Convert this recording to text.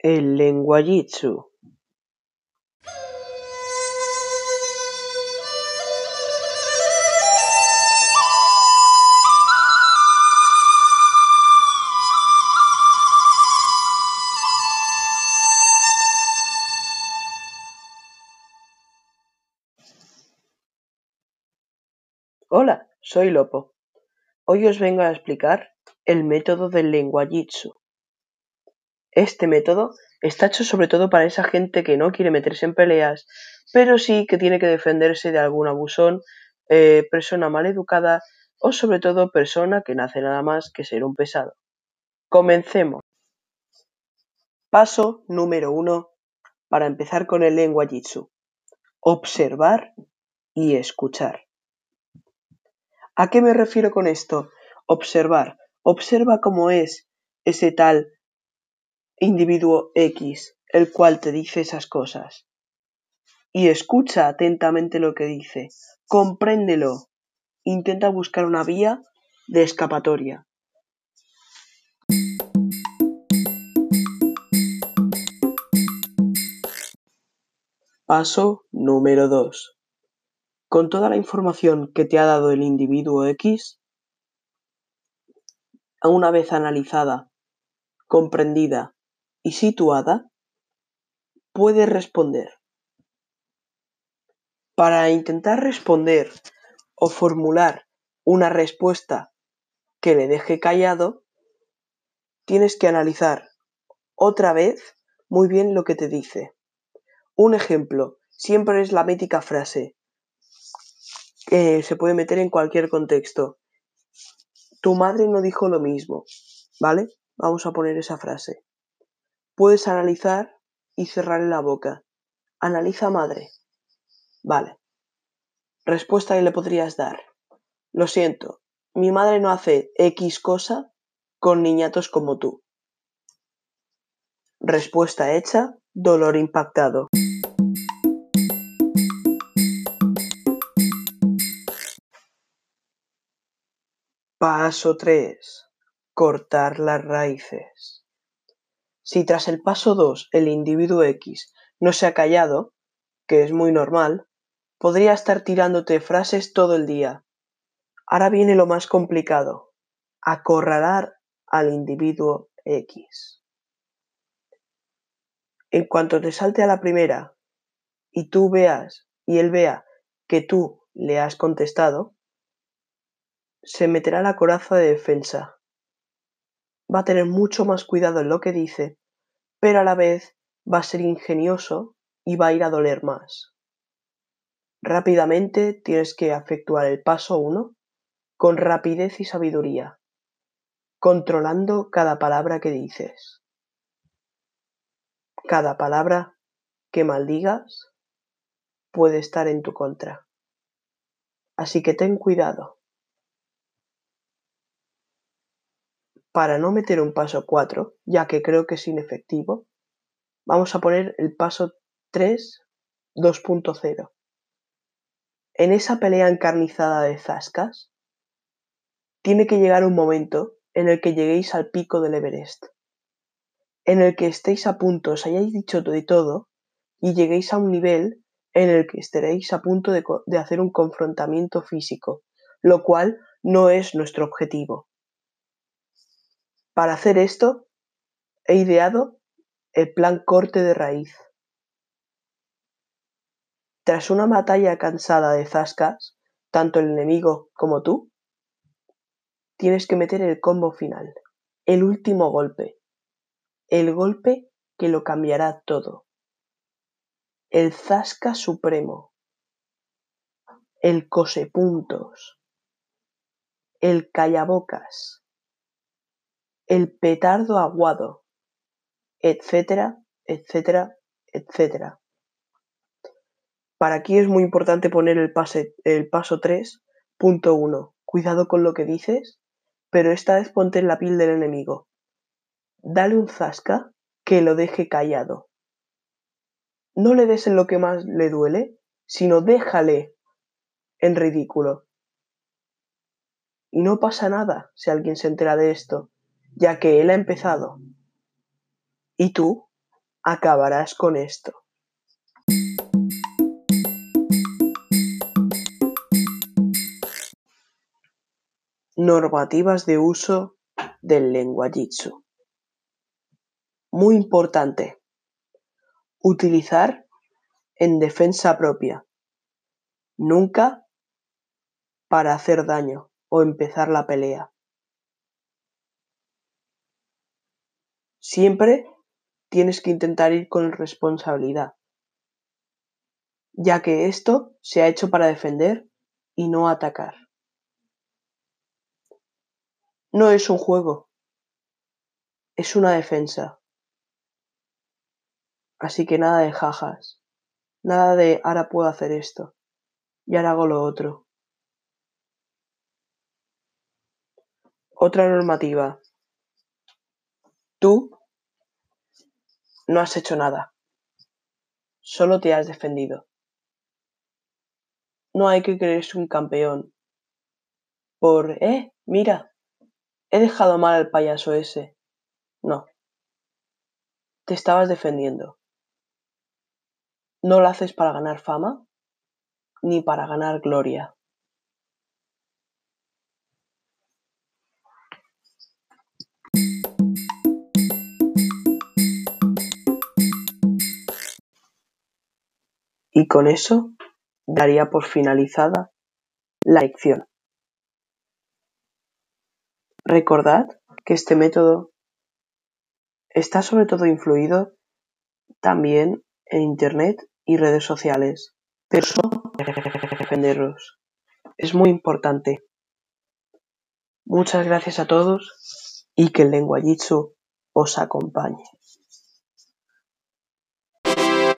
El lenguajitsu Hola, soy Lopo. Hoy os vengo a explicar el método del lenguajitsu. Este método está hecho sobre todo para esa gente que no quiere meterse en peleas, pero sí que tiene que defenderse de algún abusón, eh, persona mal educada o sobre todo persona que no hace nada más que ser un pesado. Comencemos. Paso número uno para empezar con el lenguajitsu. Observar y escuchar. ¿A qué me refiero con esto? Observar. Observa cómo es ese tal individuo X, el cual te dice esas cosas. Y escucha atentamente lo que dice. Compréndelo. Intenta buscar una vía de escapatoria. Paso número 2. Con toda la información que te ha dado el individuo X, una vez analizada, comprendida situada, puedes responder. Para intentar responder o formular una respuesta que le deje callado, tienes que analizar otra vez muy bien lo que te dice. Un ejemplo siempre es la mítica frase se puede meter en cualquier contexto. Tu madre no dijo lo mismo, ¿vale? Vamos a poner esa frase. Puedes analizar y cerrar la boca. Analiza madre. Vale. Respuesta que le podrías dar. Lo siento, mi madre no hace X cosa con niñatos como tú. Respuesta hecha, dolor impactado. Paso 3. Cortar las raíces. Si tras el paso 2 el individuo X no se ha callado, que es muy normal, podría estar tirándote frases todo el día. Ahora viene lo más complicado, acorralar al individuo X. En cuanto te salte a la primera y tú veas y él vea que tú le has contestado, se meterá la coraza de defensa. Va a tener mucho más cuidado en lo que dice, pero a la vez va a ser ingenioso y va a ir a doler más. Rápidamente tienes que efectuar el paso 1 con rapidez y sabiduría, controlando cada palabra que dices. Cada palabra que maldigas puede estar en tu contra. Así que ten cuidado. Para no meter un paso 4, ya que creo que es inefectivo, vamos a poner el paso 3 2.0. En esa pelea encarnizada de zascas, tiene que llegar un momento en el que lleguéis al pico del Everest, en el que estéis a punto, os hayáis dicho de todo y lleguéis a un nivel en el que estaréis a punto de, de hacer un confrontamiento físico, lo cual no es nuestro objetivo. Para hacer esto, he ideado el plan corte de raíz. Tras una batalla cansada de zascas, tanto el enemigo como tú, tienes que meter el combo final, el último golpe, el golpe que lo cambiará todo, el zasca supremo, el cosepuntos, el callabocas, el petardo aguado, etcétera, etcétera, etcétera. Para aquí es muy importante poner el, pase, el paso 3.1. Cuidado con lo que dices, pero esta vez ponte en la piel del enemigo. Dale un zasca que lo deje callado. No le des en lo que más le duele, sino déjale en ridículo. Y no pasa nada si alguien se entera de esto ya que él ha empezado. Y tú acabarás con esto. Normativas de uso del lenguajitsu. Muy importante. Utilizar en defensa propia. Nunca para hacer daño o empezar la pelea. Siempre tienes que intentar ir con responsabilidad, ya que esto se ha hecho para defender y no atacar. No es un juego, es una defensa. Así que nada de jajas, nada de ahora puedo hacer esto y ahora hago lo otro. Otra normativa. Tú no has hecho nada. Solo te has defendido. No hay que creerse un campeón. Por, eh, mira, he dejado mal al payaso ese. No. Te estabas defendiendo. No lo haces para ganar fama ni para ganar gloria. Y con eso daría por finalizada la lección. Recordad que este método está sobre todo influido también en Internet y redes sociales, pero. Es muy importante. Muchas gracias a todos y que el lenguajitsu os acompañe.